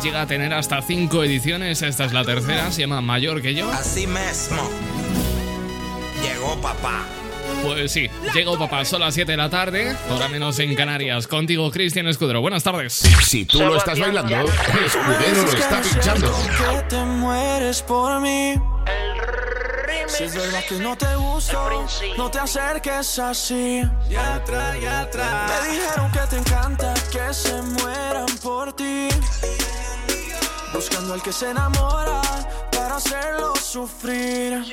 Llega a tener hasta cinco ediciones. Esta es la tercera, se llama Mayor que yo. Así mismo. Llegó papá. Pues sí, llegó papá, son las 7 de la tarde, ahora menos en Canarias. Contigo, Cristian Escudero. Buenas tardes. Si tú lo estás bailando, Escudero lo está pinchando. Que te mueres por mí. Si es verdad que no te gusto, no te acerques así. Ya atrás, ya atrás. Me dijeron que te encanta que se mueran por ti. Buscando al que se enamora para hacerlo sufrir.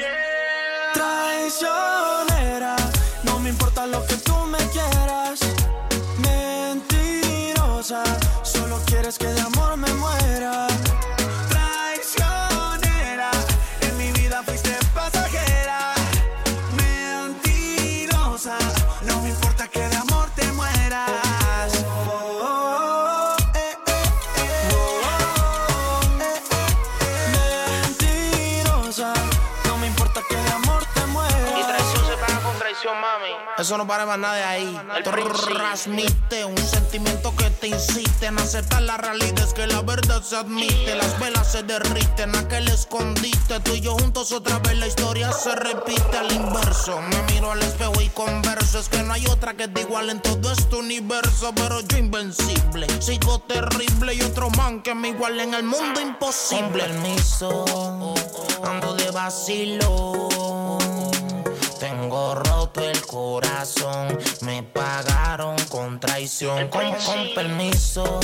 Traicionera, no me importa lo que tú me quieras. Mentirosa, solo quieres que de amor me Eso no para más nada de ahí. Transmite un sentimiento que te incite en aceptar la realidad. Es que la verdad se admite. Las velas se derriten, aquel escondite. Tú y yo juntos otra vez la historia se repite al inverso. Me miro al espejo y converso. Es que no hay otra que te igual en todo este universo. Pero yo invencible, sigo terrible. Y otro man que me iguale en el mundo imposible. Con permiso, ando de vacilo. Tengo roto el corazón, me pagaron con traición. Con, con permiso,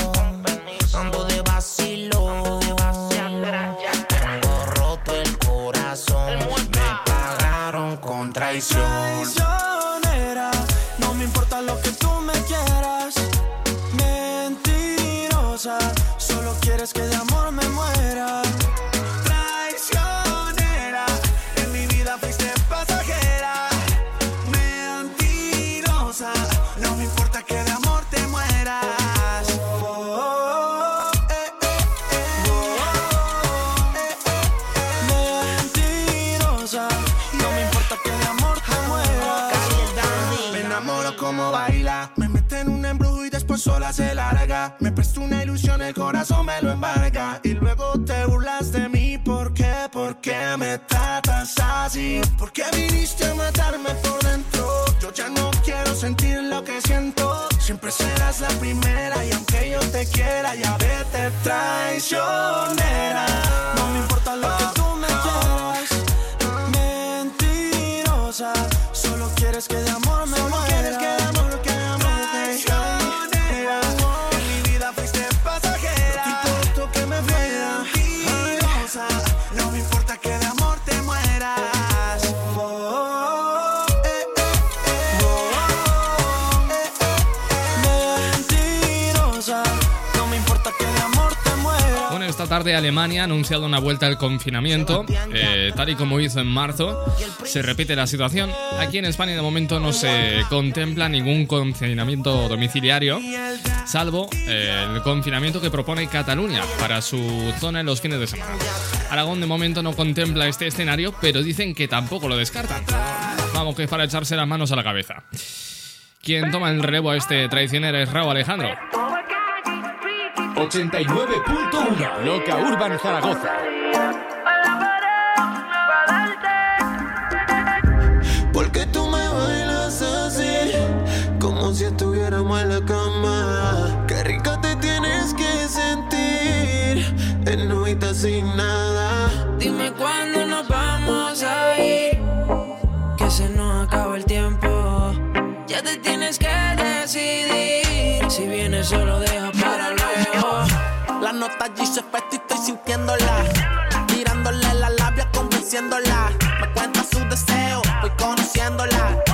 ando de vacilo. Tengo roto el corazón, me pagaron con traición. Traicionera, no me importa lo que tú me quieras. Mentirosa, solo quieres que de amor me muera. Me presta una ilusión, el corazón me lo embarga. Y luego te burlas de mí, ¿por qué? ¿Por qué me tratas así? ¿Por qué viniste a matarme por dentro? Yo ya no quiero sentir lo que siento. Siempre serás la primera y aunque yo te quiera, ya vete traicionera. No me importa lo que tú me quieras. Mentirosa, solo quieres que de tarde Alemania ha anunciado una vuelta al confinamiento, eh, tal y como hizo en marzo. Se repite la situación. Aquí en España de momento no se contempla ningún confinamiento domiciliario, salvo eh, el confinamiento que propone Cataluña para su zona en los fines de semana. Aragón de momento no contempla este escenario, pero dicen que tampoco lo descartan. Vamos, que es para echarse las manos a la cabeza. Quien toma el relevo a este traicionero es Raúl Alejandro. 89.1 Loca Urban Zaragoza. Nota allí se efecto y estoy sintiéndola. Tirándole la labia, convenciéndola. Me cuenta su deseo, voy conociéndola.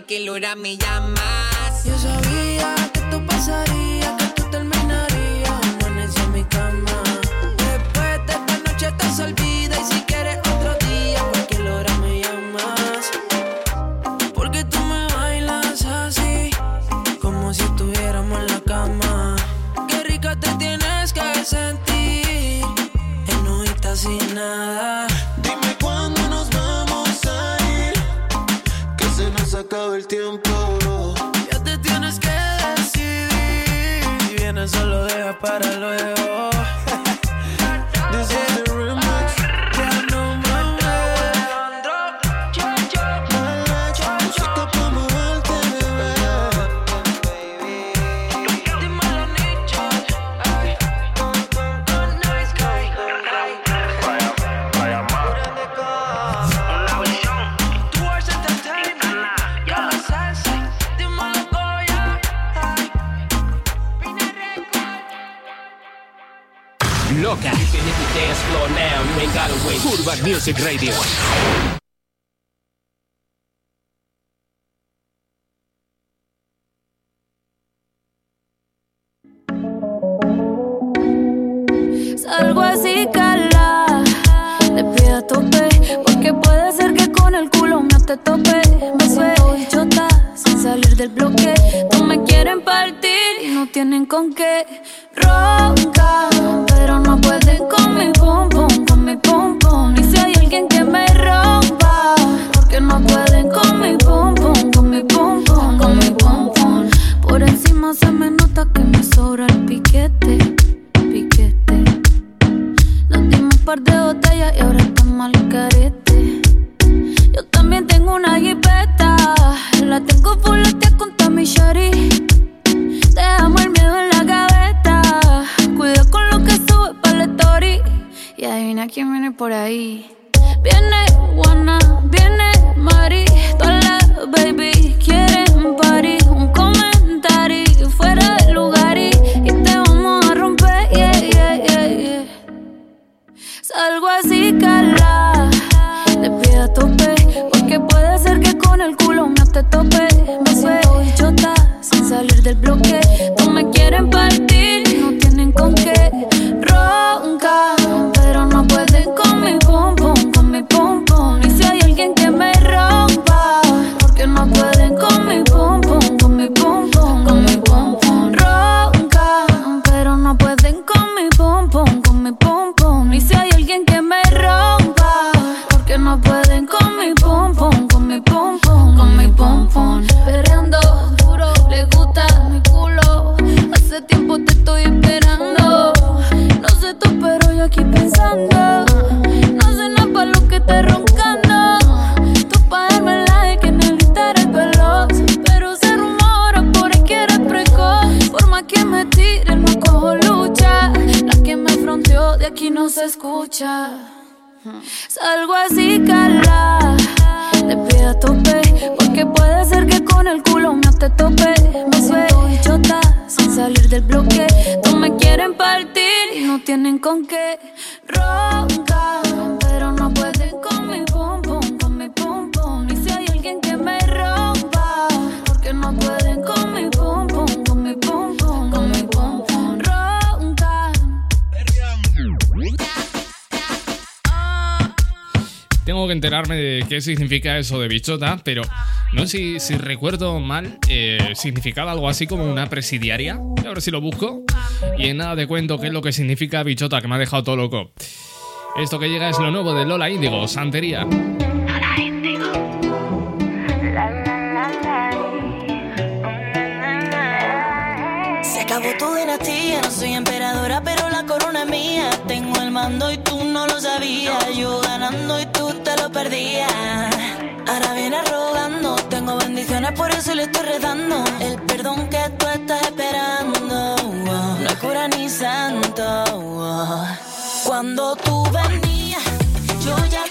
cualquier hora me llama. el tiempo. Ya te tienes que decidir. Si vienes solo deja para luego. Music Salgo así, cala. Le pido a tope. Porque puede ser que con el culo no te tope. Me suelto chota sin salir del bloque. No me quieren partir y no tienen con qué roncar. par de botellas y ahora está mal carete. Yo también tengo una jipeta, la tengo fuletea con Tommy Shari. Te amo el miedo en la gaveta, cuida con lo que sube para la story. Y adivina quién viene por ahí. Viene Juana, viene Mari, todas las baby quieren party. Tengo que enterarme de qué significa eso de bichota, pero no sé si, si recuerdo mal, eh, significaba algo así como una presidiaria. A ver si lo busco. Y en nada te cuento qué es lo que significa bichota, que me ha dejado todo loco. Esto que llega es lo nuevo de Lola Índigo, Santería. Se acabó tu dinastía, no soy emperadora, pero la corona es mía. Tengo el mando y tú no lo sabías. Ahora vienes rogando, tengo bendiciones, por eso le estoy redando. El perdón que tú estás esperando, no cura ni santo. Cuando tú venías, yo ya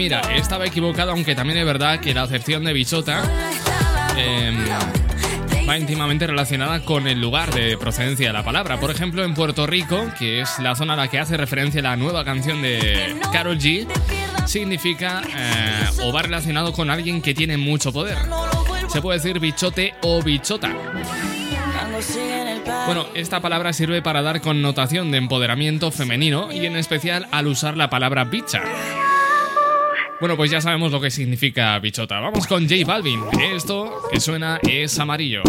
mira, estaba equivocado, aunque también es verdad que la acepción de bichota em, va íntimamente relacionada con el lugar de procedencia de la palabra. Por ejemplo, en Puerto Rico, que es la zona a la que hace referencia la nueva canción de Carol G, significa eh, o va relacionado con alguien que tiene mucho poder. Se puede decir bichote o bichota. Bueno, esta palabra sirve para dar connotación de empoderamiento femenino y en especial al usar la palabra bicha. Bueno, pues ya sabemos lo que significa bichota. Vamos con J Balvin. Esto que suena es amarillo.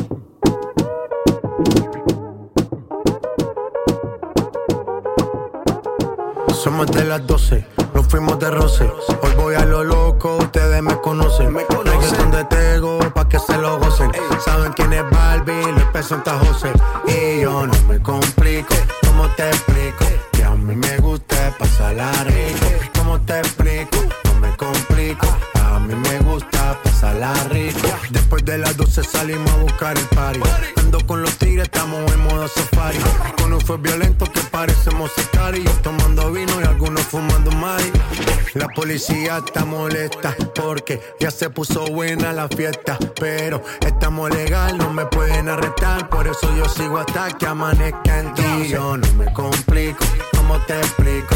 Somos de las 12, nos fuimos de roce. Hoy voy a lo loco, ustedes me conocen. Me conocen de Tego pa' que se lo gocen. Saben quién es Barbie, les presenta José. Y yo no me complico, ¿cómo te explico? Que a mí me gusta pasarla rico. ¿Cómo te explico? A mí me gusta pasarla rico. Después de las 12 salimos a buscar el party. Ando con los tigres, estamos en modo safari. Con un fue violento que parecemos sicarios. Tomando vino y algunos fumando mari. La policía está molesta porque ya se puso buena la fiesta. Pero estamos legal, no me pueden arrestar. Por eso yo sigo hasta que amanezca en ti. Yo no me complico, ¿cómo te explico?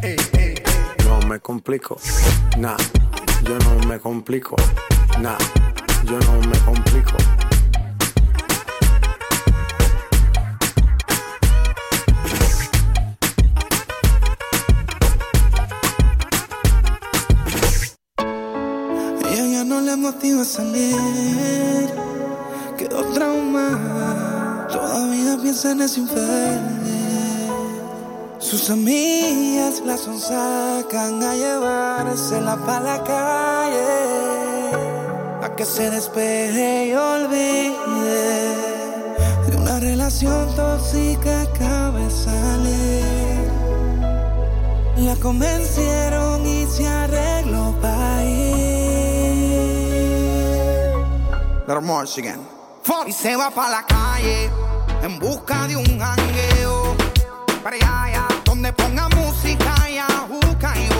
No me complico. Nah, yo no me complico. Nah, yo no me complico. Ella ya no le motiva a salir. Quedó trauma. Todavía piensa en ese infiel. Sus amigas la sonsacan a llevársela para la calle. A que se despeje y olvide de una relación tóxica de salir. La convencieron y se arregló para ir. Little again. Y se va para la calle en busca de un jangueo. Donde ponga música y y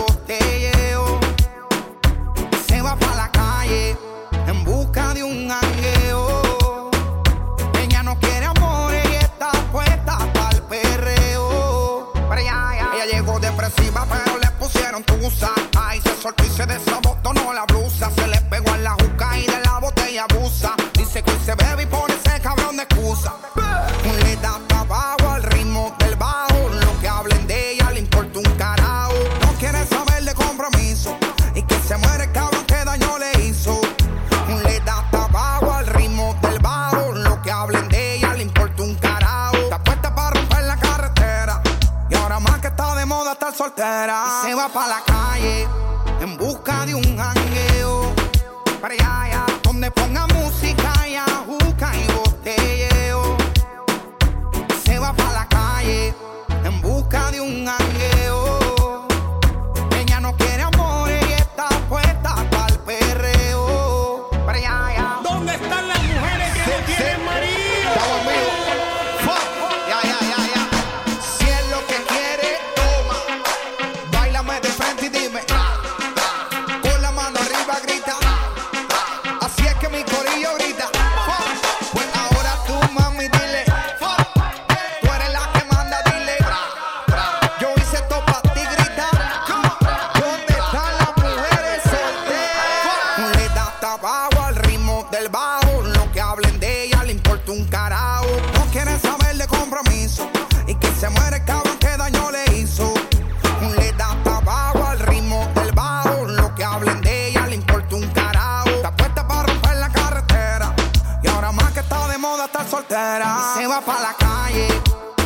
Y para la calle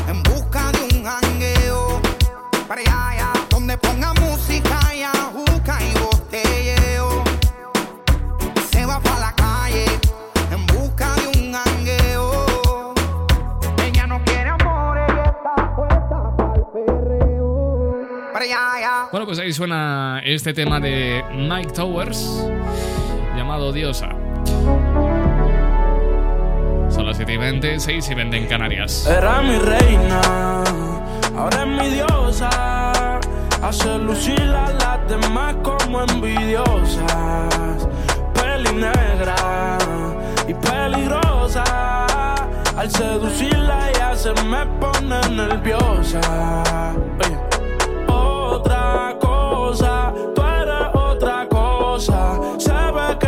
en busca de un jangueo. Para allá, donde ponga música y ajuca y botelleo. Y se va para la calle en busca de un jangueo. Ella no quiere amor, ella está puesta para el perreo. Para allá. Bueno, pues ahí suena este tema de Mike Towers llamado Diosa. Las 7 y 20, 6 y 20 en Canarias. Era mi reina, ahora es mi diosa. Hace lucir a las demás como envidiosas. Peli negra y peligrosa. Al seducirla ella se me nerviosa. Otra cosa, tú otra cosa. Se ve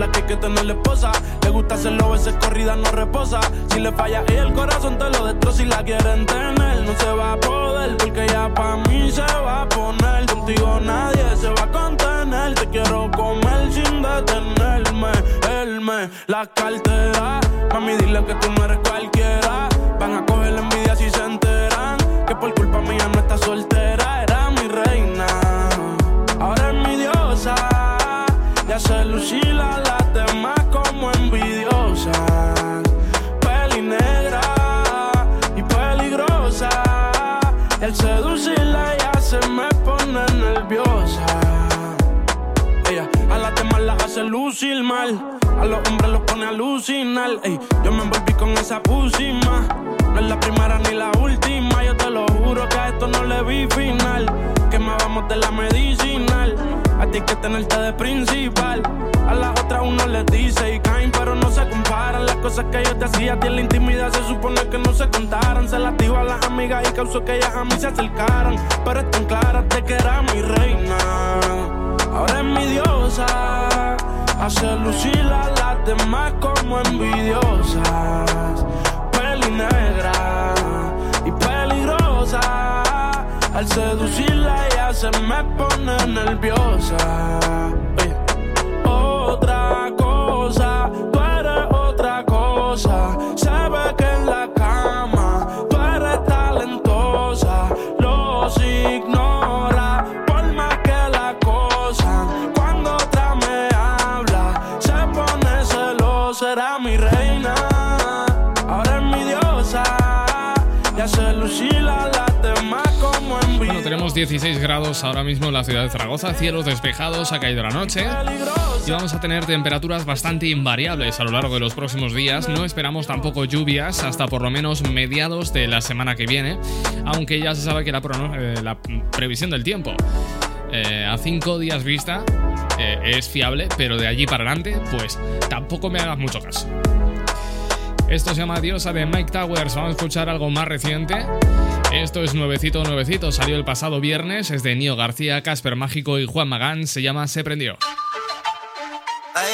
las que hay que tener la esposa. Le gusta hacerlo, veces corrida no reposa. Si le falla ella el corazón te lo destroza y la quieren tener. No se va a poder porque ya pa' mí se va a poner. Contigo nadie se va a contener. Te quiero comer sin detenerme. Él me la cartera. Mami, dile que tú no eres cualquiera. Alucinar. Ey, yo me envolví con esa pusima. No es la primera ni la última. Yo te lo juro que a esto no le vi final. Que me vamos de la medicinal. A ti hay que tenerte de principal. A las otras uno les dice y caen, pero no se comparan. Las cosas que yo te hacía a ti en la intimidad se supone que no se contaran. Se las digo a las amigas y causó que ellas a mí se acercaran. Pero están claras de que era mi reina. Ahora es mi diosa. Hace lucir a las demás como envidiosas. Peli negra y peligrosa. Al seducirla ella se me pone nerviosa. Y hace lucir a las demás como envidia. Bueno, tenemos 16 grados ahora mismo en la ciudad de Zaragoza, cielos despejados, ha caído la noche y vamos a tener temperaturas bastante invariables a lo largo de los próximos días. No esperamos tampoco lluvias hasta por lo menos mediados de la semana que viene, aunque ya se sabe que la, eh, la previsión del tiempo eh, a 5 días vista eh, es fiable, pero de allí para adelante, pues tampoco me hagas mucho caso. Esto se llama Diosa de Mike Towers. Vamos a escuchar algo más reciente. Esto es nuevecito, nuevecito. Salió el pasado viernes. Es de Nio García, Casper Mágico y Juan Magán. Se llama Se Prendió. Ay,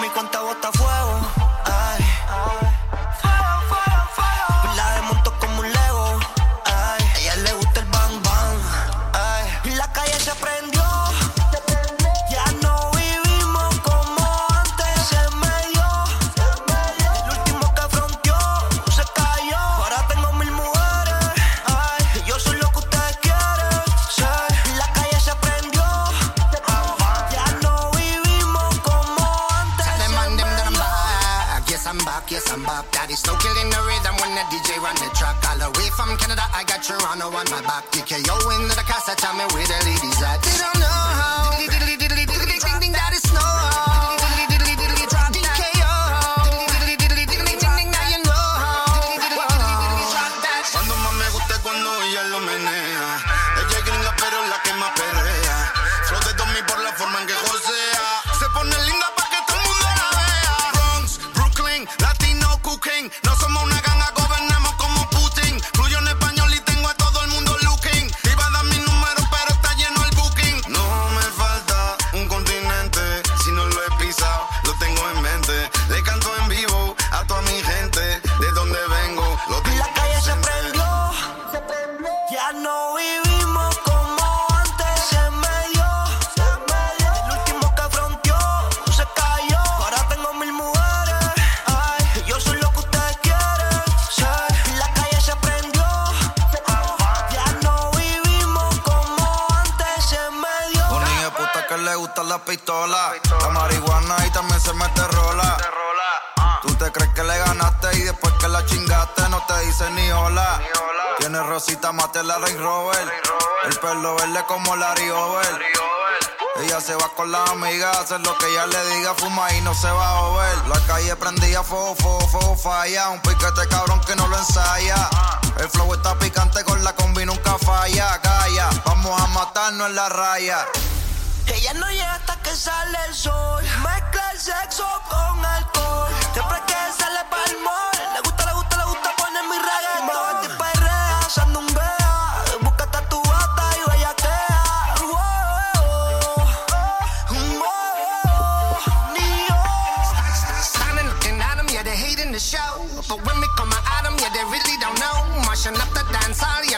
mi cuenta bota fuego.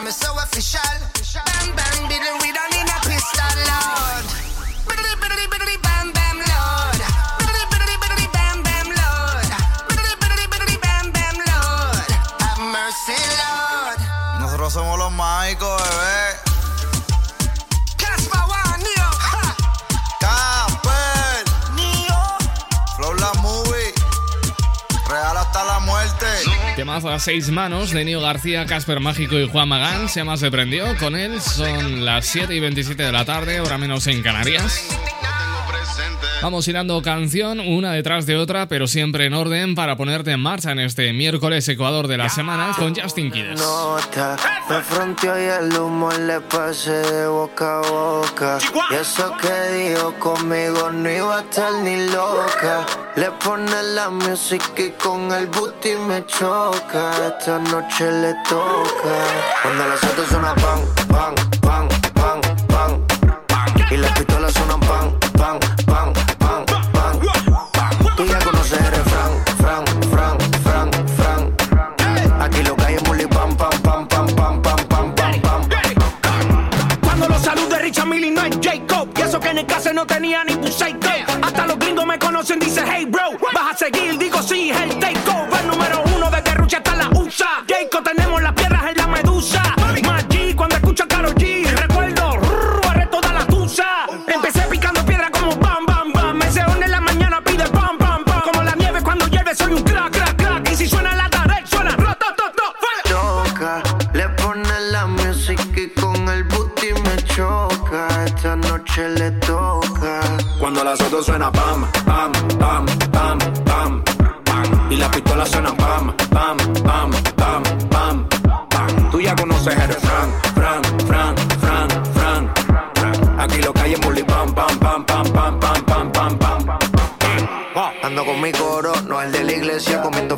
Me so official. Temazo a seis manos de Nio García, Casper Mágico y Juan Magán. Se llama Se Prendió. Con él son las 7 y 27 de la tarde, hora menos en Canarias. Vamos hilando canción una detrás de otra, pero siempre en orden para ponerte en marcha en este miércoles Ecuador de la semana con Justin Quiles. nota. Me fronteó y el humo le pasé de boca a boca. Y eso que dijo conmigo no iba a estar ni loca. Le pone la música y con el booty me choca. Esta noche le toca. Cuando las autos suenan pan, pan, pan, pan, pan. Y las pistolas suenan pan, dice hey bro. Vas a seguir, digo sí, el takeover. Número uno de Rucha hasta la USA. Jacob, tenemos las piedras en la medusa. G cuando escucho a Karol G. Recuerdo, rrr, arre toda la tusa. Empecé picando piedra como bam, bam, bam. Me se en la mañana pide pam, pam, pam. Como la nieve cuando llueve, soy un crack, crack, crack. Y si suena la tarde, suena rotototo. Choca, le pone la música y con el booty me choca. Esta noche le toca. Cuando las autos suena pam,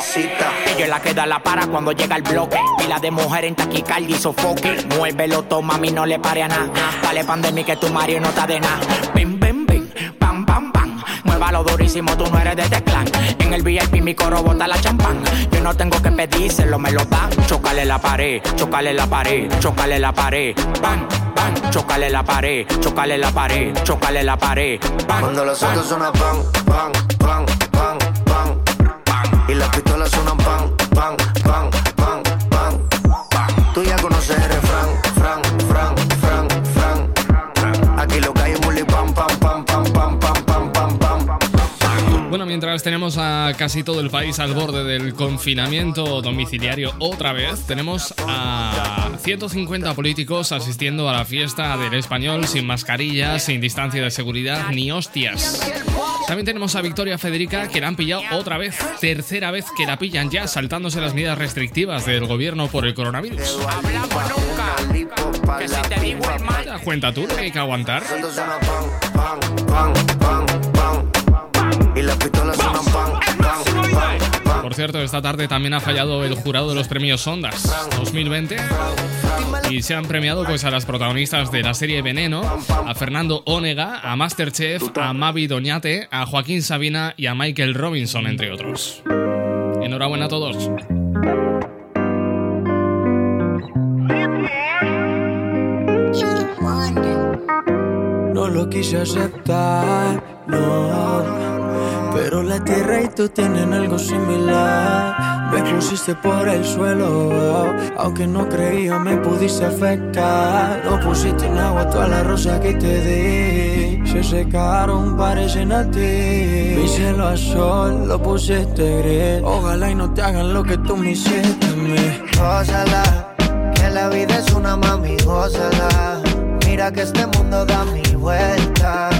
mamacita. Ella es la que da la para cuando llega el bloque. Pila de mujer en taquicardia y sofoque. Muévelo, toma, a mí no le pare a nada. Dale pandemia que tu Mario no está de nada. Bim, bim, bim, pam, pam, pam. Muévalo durísimo, tú no eres de teclán. En el VIP mi coro bota la champán. Yo no tengo que pedírselo, me lo dan. Chocale la pared, chocale la pared, chocale la pared. Bam, bam, chocale la pared, chocale la pared, chocale la pared. Bam, Cuando los autos suenan pan, pan, pan, pan, pan, Y las pistolas suenan pan, Bueno, mientras tenemos a casi todo el país al borde del confinamiento domiciliario otra vez, tenemos a 150 políticos asistiendo a la fiesta del español sin mascarilla, sin distancia de seguridad ni hostias. También tenemos a Victoria Federica que la han pillado otra vez, tercera vez que la pillan ya saltándose las medidas restrictivas del gobierno por el coronavirus. Que si te digo el mal. ¿Te das cuenta tú lo que hay que aguantar? Y las pistolas suenan pan, pan, pan, pan. Por cierto, esta tarde también ha fallado el jurado de los premios Ondas 2020 y se han premiado pues a las protagonistas de la serie Veneno, a Fernando Onega, a Masterchef, a Mavi Doñate, a Joaquín Sabina y a Michael Robinson, entre otros. Enhorabuena a todos. No lo quise aceptar, no. Pero la tierra y tú tienen algo similar. Me pusiste por el suelo, aunque no creía me pudiste afectar. No pusiste en agua todas las rosas que te di. Se secaron, parecen a ti. Mi cielo a sol, lo pusiste gris. Ojalá y no te hagan lo que tú me hiciste a mí. Gózala, que la vida es una mami, gózala. Mira que este mundo da mil vueltas.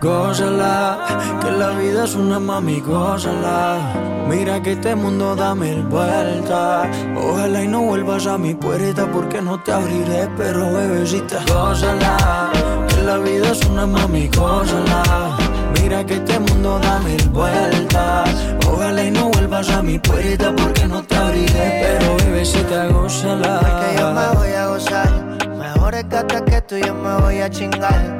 Gózala, que la vida es una mami, gózala. Mira que este mundo da mil vueltas. Ojalá y no vuelvas a mi puerta porque no te abriré, pero bebecita, gózala. Que la vida es una mami, gózala. Mira que este mundo da mil vueltas. Ojalá y no vuelvas a mi puerta porque no te abriré, pero bebecita, gózala. que yo me voy a gozar. Mejores gatas que tú yo me voy a chingar.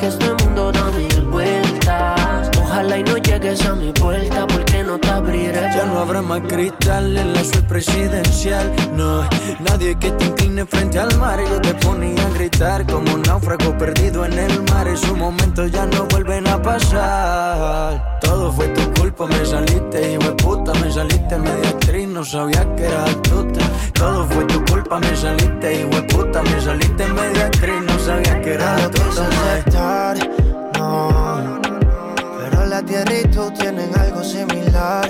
que este mundo da mil vueltas. Ojalá y no llegues a mi puerta porque no te abriré. Ya no habrá más cristal en la suite presidencial. No, nadie que te incline frente al mar. Yo te ponía a gritar como un náufrago perdido en el mar. Esos momentos ya no vuelven a pasar. Todo fue tu culpa, me saliste, hijo de puta. Me saliste media actriz, no sabía que eras astuta. Todo fue tu culpa, me saliste, hijo de puta. Me saliste media actriz, sabía que eras No quise astuta. aceptar, no. Pero la tierra y tú tienen algo similar.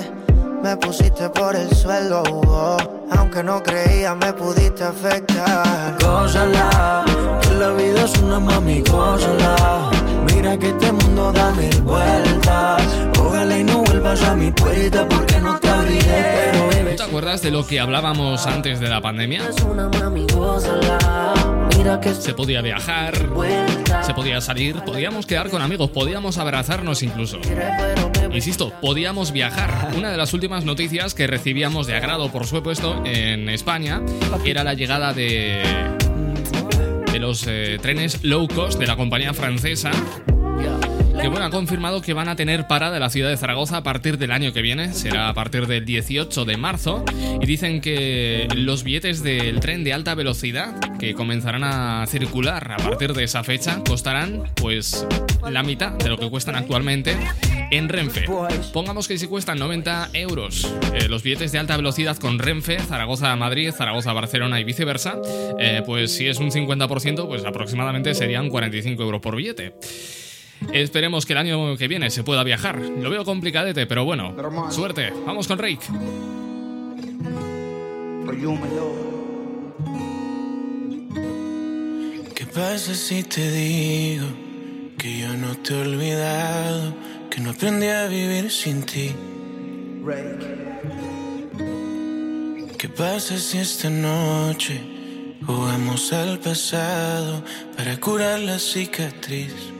Me pusiste por el suelo, oh. aunque no creía me pudiste afectar. Gózala, que la vida es una mami, gózala. Mira que este mundo da mil vueltas. Ojalá y no vuelvas a mi puerta porque no te abriré, pero bebé. ¿Te acuerdas de lo que hablábamos antes de la pandemia? Es una mami, gózala. Se podía viajar, se podía salir, podíamos quedar con amigos, podíamos abrazarnos incluso. Insisto, podíamos viajar. Una de las últimas noticias que recibíamos de agrado, por supuesto, en España, era la llegada de, de los eh, trenes low cost de la compañía francesa. Que bueno, ha confirmado que van a tener parada en la ciudad de Zaragoza a partir del año que viene, será a partir del 18 de marzo, y dicen que los billetes del tren de alta velocidad que comenzarán a circular a partir de esa fecha costarán pues la mitad de lo que cuestan actualmente en Renfe. Pongamos que si cuestan 90 euros eh, los billetes de alta velocidad con Renfe, Zaragoza Madrid, Zaragoza Barcelona y viceversa, eh, pues si es un 50%, pues aproximadamente serían 45 euros por billete. Esperemos que el año que viene se pueda viajar. Lo veo complicadete, pero bueno, suerte. Vamos con Rake. ¿Qué pasa si te digo que yo no te he olvidado, que no aprendí a vivir sin ti? ¿Qué pasa si esta noche jugamos al pasado para curar la cicatriz?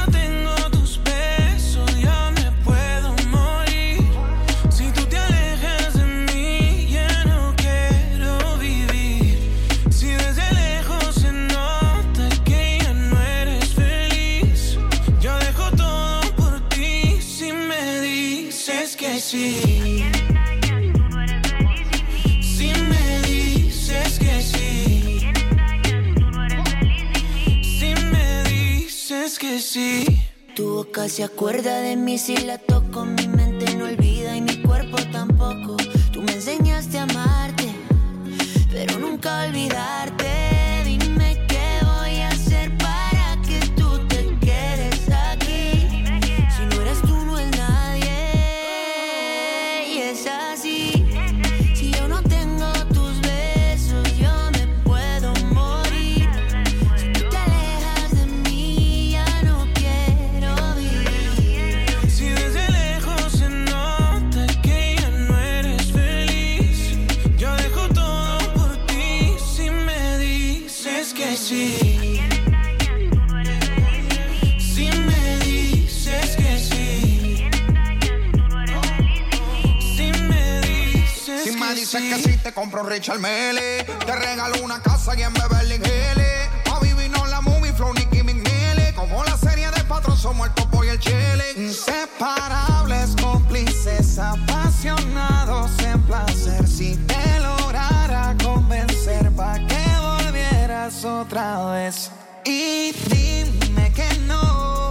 Tu boca se acuerda de mí si la toca Si me que sí, te compro Richard Mele. Te regalo una casa y en Beverly Hills. A vivir no la movie, Flow, Nicky McNeely. Como la serie de patrón, somos el topo y el chile. Inseparables, cómplices, apasionados en placer. Si te lograra convencer, pa' que volvieras otra vez. Y dime que no.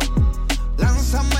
Lánzame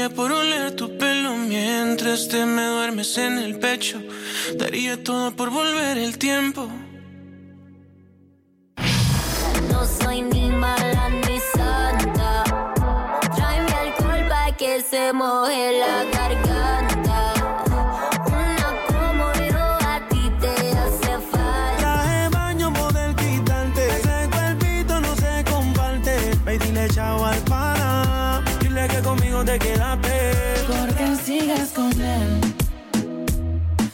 daría por oler tu pelo mientras te me duermes en el pecho, daría todo por volver el tiempo. No soy ni mala ni santa. Tráeme alcohol pa' que se moje la garganta. Con él.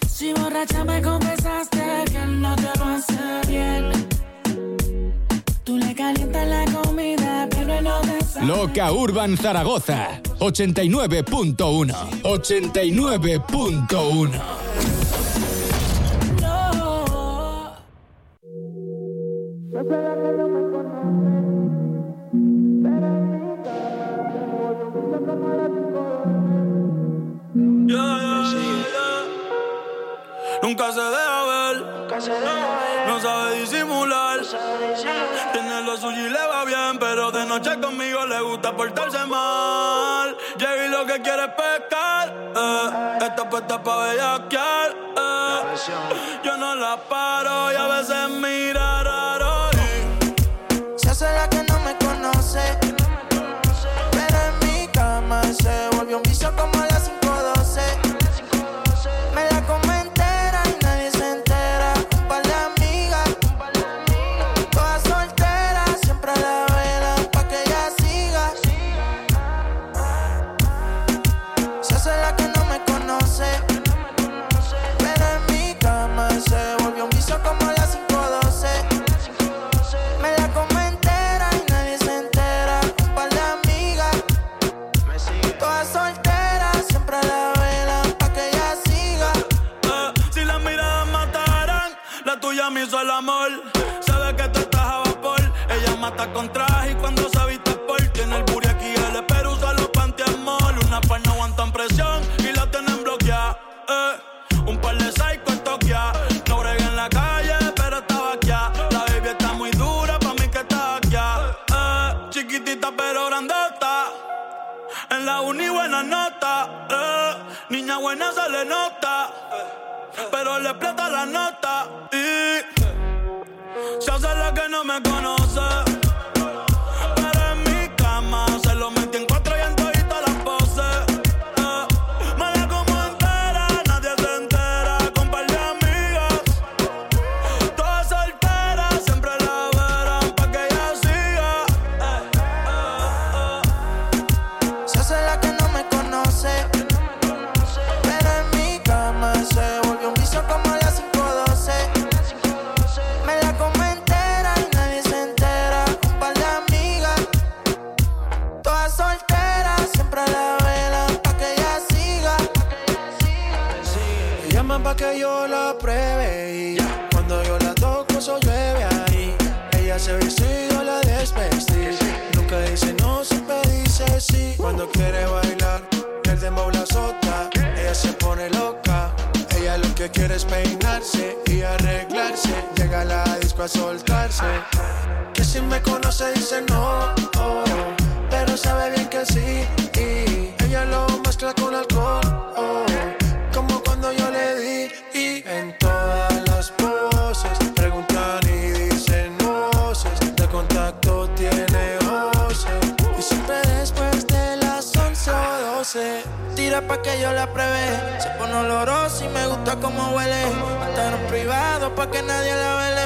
Si borracha me confesaste que él no te lo hace bien. Tú le calientas la comida, pero él no te. Loca Urban Zaragoza 89.1 89.1 conmigo le gusta portarse mal. Llega y lo que quiere es pescar, eh. Está puesta pa' bellaquear, eh. Yo no la paro y a veces mira tuya me hizo el amor. Sabe que tú estás a vapor. Ella mata con traje y cuando se viste por tiene el booty aquí el pero usa los pantiamol. Una par no aguantan presión y la tienen bloqueada. Eh, un par de psycho en Tokia. No bregué en la calle, pero estaba aquí. La baby está muy dura, pa' mí que está aquí. Eh, chiquitita pero grandota. En la uni buena nota, eh. niña buena se le nota, pero le explota la nota no me conoce. Soltarse. Que si me conoce dice no, oh, pero sabe bien que sí. Y ella lo mezcla con alcohol, oh, como cuando yo le di. En todas las poses preguntan y dicen voces. De contacto tiene voces. Y siempre después de las 11 o 12. Tira pa' que yo la pruebe. Se pone olorosa y me gusta como huele. Un privado pa' que nadie la vele.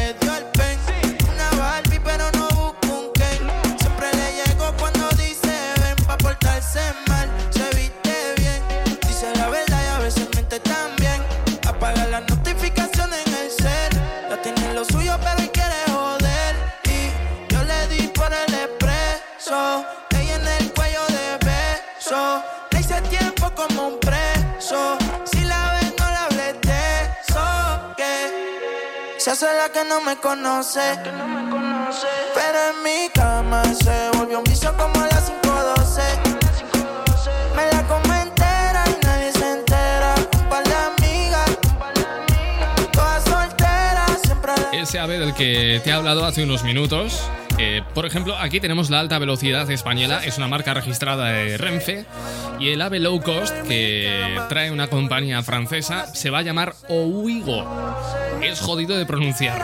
Que se hace la que me conoce. Pero en mi cama se volvió un vicio como a las 5:12. Me la como entera y nadie se entera. Un par de amigas, todas solteras, siempre Ese ave del que te he hablado hace unos minutos. eh, por ejemplo, aquí tenemos la alta velocidad española, es una marca registrada de Renfe. Y el ave low cost que trae una compañía francesa se va a llamar Ouigo. Es jodido de pronunciar.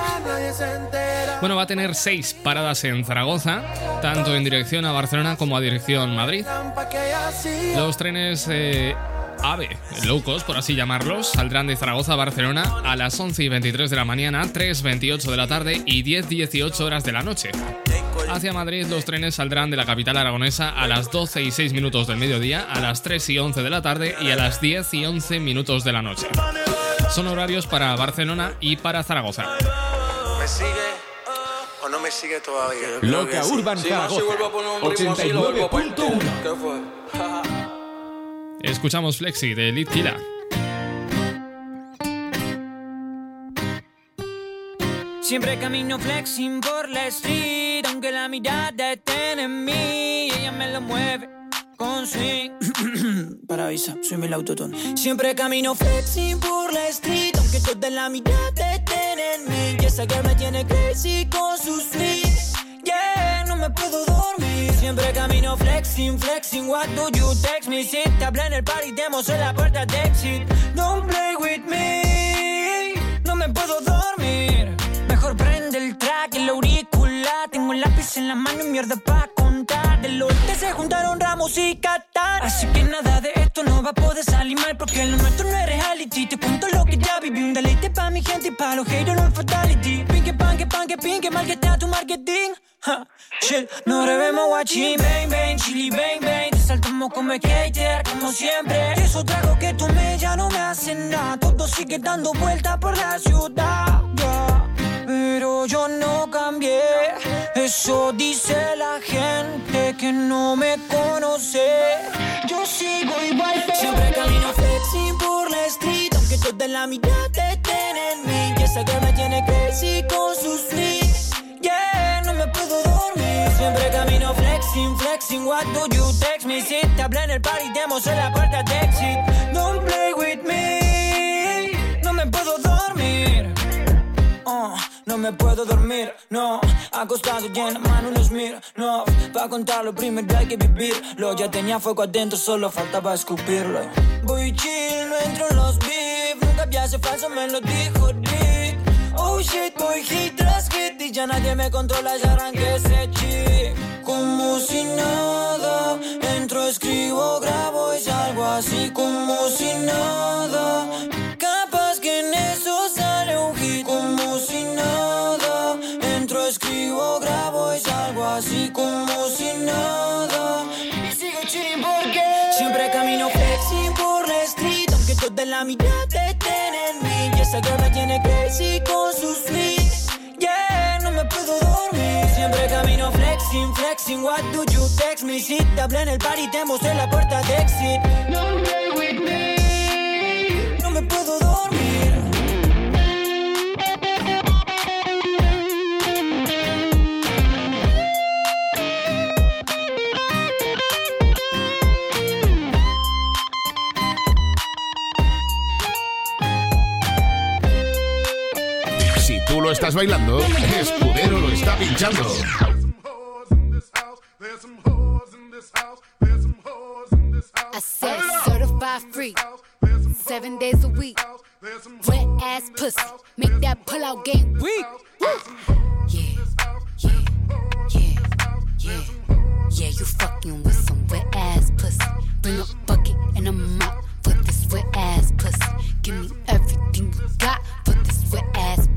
Bueno, va a tener seis paradas en Zaragoza, tanto en dirección a Barcelona como a dirección Madrid. Los trenes eh, AVE, low cost por así llamarlos, saldrán de Zaragoza a Barcelona a las 11 y 23 de la mañana, 3.28 de la tarde y 10.18 horas de la noche. Hacia Madrid los trenes saldrán de la capital aragonesa a las 12 y 6 minutos del mediodía, a las 3 y 11 de la tarde y a las 10 y 11 minutos de la noche. Son horarios para Barcelona y para Zaragoza. ¿Me sigue o no me sigue todavía? Loca que. Urban Sí, Zaragoza, sí, vuelvo a poner un ritmo así, lo vuelvo a poner. 89.1. ¿Qué fue? Escuchamos Flexi de Killa. Siempre camino flexing por la street, aunque la mirada esté en mí, ella me lo mueve con swing. Para avisa, soy el autotune. Siempre camino flexing por la street, aunque toda la mirada estén en mí, y esa girl me tiene crazy con su swing. Yeah, no me puedo dormir. Siempre camino flexing, flexing. What do you text me? Si te en el party, demos en la puerta de exit. Don't play with me. No me puedo dormir. Mejor prende el track, el auricular. Tengo el lápiz en la mano y mierda pa'. Del norte se juntaron Ramos y Qatar. Así que nada de esto no va a poder salir mal. Porque lo nuestro no es reality. Te cuento lo que ya viví. Un deleite pa' mi gente y pa' los haters, no fatality. Pinque, panque, panque, pinque, mal que está tu marketing. Ha, shit, no revemos guachín. Bang, bang, chili, bang, bang. Te saltamos como skater, como siempre. Y esos tragos que tomé ya no me hacen nada. Todo sigue dando vueltas por la ciudad. Pero yo no cambié. Eso dice la gente que no me conoce. Yo sigo igual. Siempre camino flexing por la street. Aunque toda la mirada estén en mí. Y esa girl me tiene crazy con su swing. Yeah, no me puedo dormir. Siempre camino flexing, flexing. What do you text me? Si te hablé en el party, demos en la puerta de exit. No me puedo dormir, no. Acostado y en la mano un Smith, no Pa' contarlo primero hay que vivirlo. Ya tenía fuego adentro, solo faltaba escupirlo. Voy chill, no entro en los beef. Nunca viaje falso, me lo dijo Dick. Oh shit, voy hit tras hit Y ya nadie me controla, ya arranqué ese chip Como si nada Entro, escribo, grabo y salgo así Como si nada así Como si nada. Sigo chilling porque Siempre camino flexing por la street. Aunque toda la mirada estén en mí Y esa me tiene crazy con su swing Yeah, no me puedo dormir. Siempre camino flexing, flexing. What do you text me? Si te hablé en el party, te mostré la puerta de exit. Don't play with me me puedo dormir. Lo estás bailando, Escudero lo está pinchando. I said certified free, seven days a week. Wet ass pussy, make that pull out game weak. Yeah, yeah, yeah, yeah, yeah. You fucking with some wet ass pussy. Bring a bucket and a mop for this wet ass pussy. Give me everything you got for this wet ass pussy.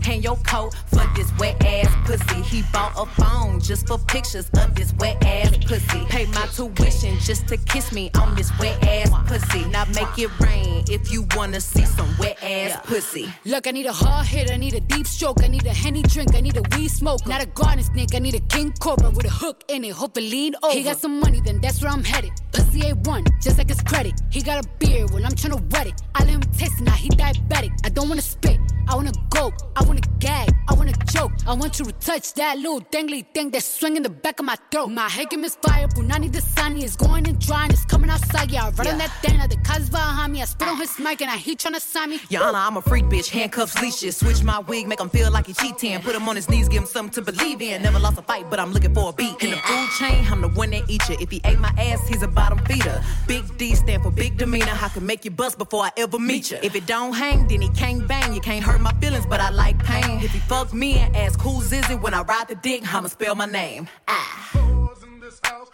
hang your coat for this wet ass pussy. He bought a phone just for pictures of this wet ass pussy. Pay my tuition just to kiss me on this wet ass pussy. Now make it rain if you wanna see some wet ass pussy. Look, I need a hard hit, I need a deep stroke, I need a henny drink, I need a weed smoke. Not a garden snake, I need a king cobra with a hook in it, hope it lean over. He got some money, then that's where I'm headed. Pussy A1, just like his credit. He got a beard, well, I'm tryna wet it. I let him taste it, now he diabetic. I don't wanna spit, I wanna go, I wanna gag, I wanna choke. I want you to touch that little dangly thing that's swinging the back of my throat. My game is fire, Punani the sunny is going and drying, it's coming outside. Yeah, I run on that thing, now the cuz behind me. I spit on his mic and I he tryna sign me. Honor, I'm a freak bitch, handcuffs, leashes. Switch my wig, make him feel like he cheating. Put him on his knees, give him something to believe in. Never lost a fight, but I'm looking for a beat. In the food chain, I'm the one that eat you. If he ate my ass, he's a bottom feeder. Big D stand for big demeanor. I can make you bust before I ever meet you. If it don't hang, then he can't bang. You can't hurt my feelings, but I like pain. If he fuck me and ask who's is it when I ride the dick, I'ma spell my name. Ah.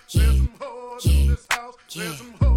Yeah, yeah, yeah,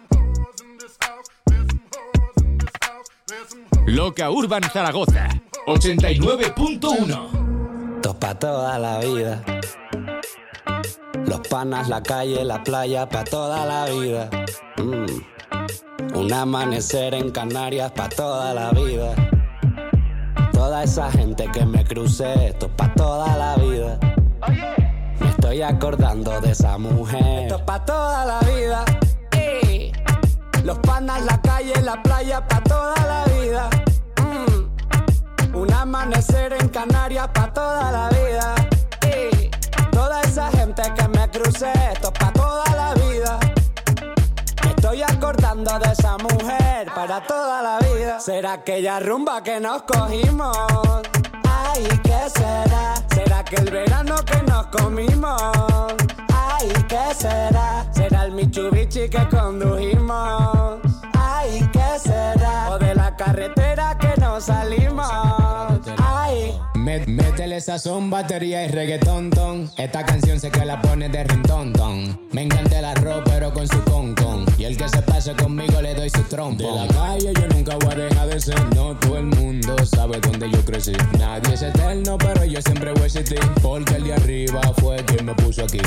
Loca Urban Zaragoza 89.1 Esto pa' toda la vida. Los panas, la calle, la playa, pa' toda la vida. Mm. Un amanecer en Canarias, pa' toda la vida. Toda esa gente que me crucé, esto pa' toda la vida. Me estoy acordando de esa mujer. Esto pa' toda la vida. Los panas, la calle, la playa, pa' toda la vida. Mm. Un amanecer en Canarias pa' toda la vida. Y toda esa gente que me crucé, esto pa' toda la vida. Me estoy acordando de esa mujer para toda la vida. ¿Será aquella rumba que nos cogimos? Ay, ¿qué será? ¿Será que el verano que nos comimos? Ay, ¿qué será? ¿Será el Mitsubishi que condujimos? Ay, ¿qué será? O de la carretera que nos salimos. Ay. Métele sazón, batería y reggaetón, ton. Esta canción sé que la pone de rintón, ton. Me encanta el arroz, pero con su con, con. Y el que se pase conmigo le doy su trompo. De la calle yo nunca voy a dejar de ser. No todo el mundo sabe dónde yo crecí. Nadie es eterno, pero yo siempre voy a existir. Porque el de arriba fue quien me puso aquí.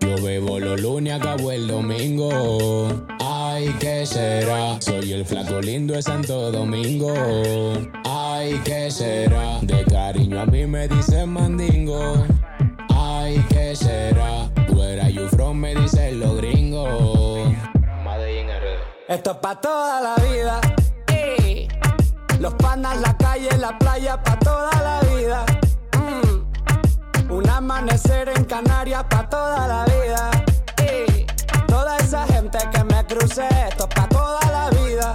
Yo bebo los lunes, acabo el domingo. Ay, ¿qué será? Soy el flaco lindo de Santo Domingo. Ay, ¿qué será? De cariño a mí me dicen mandingo. Ay, ¿qué será? Are you from? Me dicen los gringos. Esto es pa' toda la vida. Y los panas, la calle, la playa, pa' toda la vida. Un amanecer en Canarias pa' toda la vida. Y toda esa gente que me crucé, esto pa' toda la vida.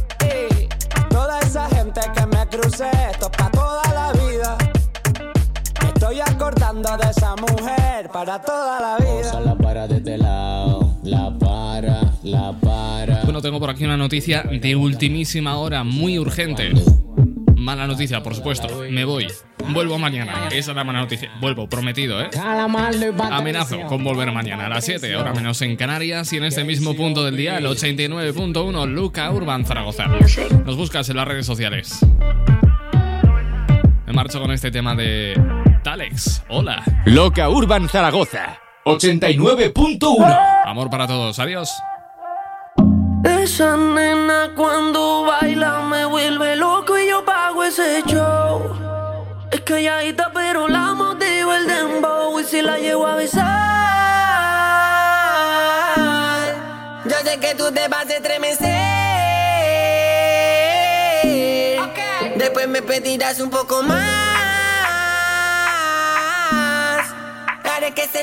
Esa gente que me crucé, esto es pa' toda la vida. Me estoy acordando de esa mujer para toda la vida. la para de este lado, la para, la para. Bueno, tengo por aquí una noticia de ultimísima hora, muy urgente. Mala noticia, por supuesto. Me voy. Vuelvo mañana. Esa es la mala noticia. Vuelvo, prometido, ¿eh? Amenazo con volver mañana a las 7, ahora menos en Canarias y en este mismo punto del día, el 89.1 Luca Urban Zaragoza. Nos buscas en las redes sociales. Me marcho con este tema de Talex. Hola. Loca Urban Zaragoza 89.1 Amor para todos. Adiós. Esa nena cuando baila me vuelve loco y yo pago ese show. Es que calladita pero la motiva el dembow y si la llevo a besar. Yo sé que tú te vas a estremecer. Okay. Después me pedirás un poco más. Haré que se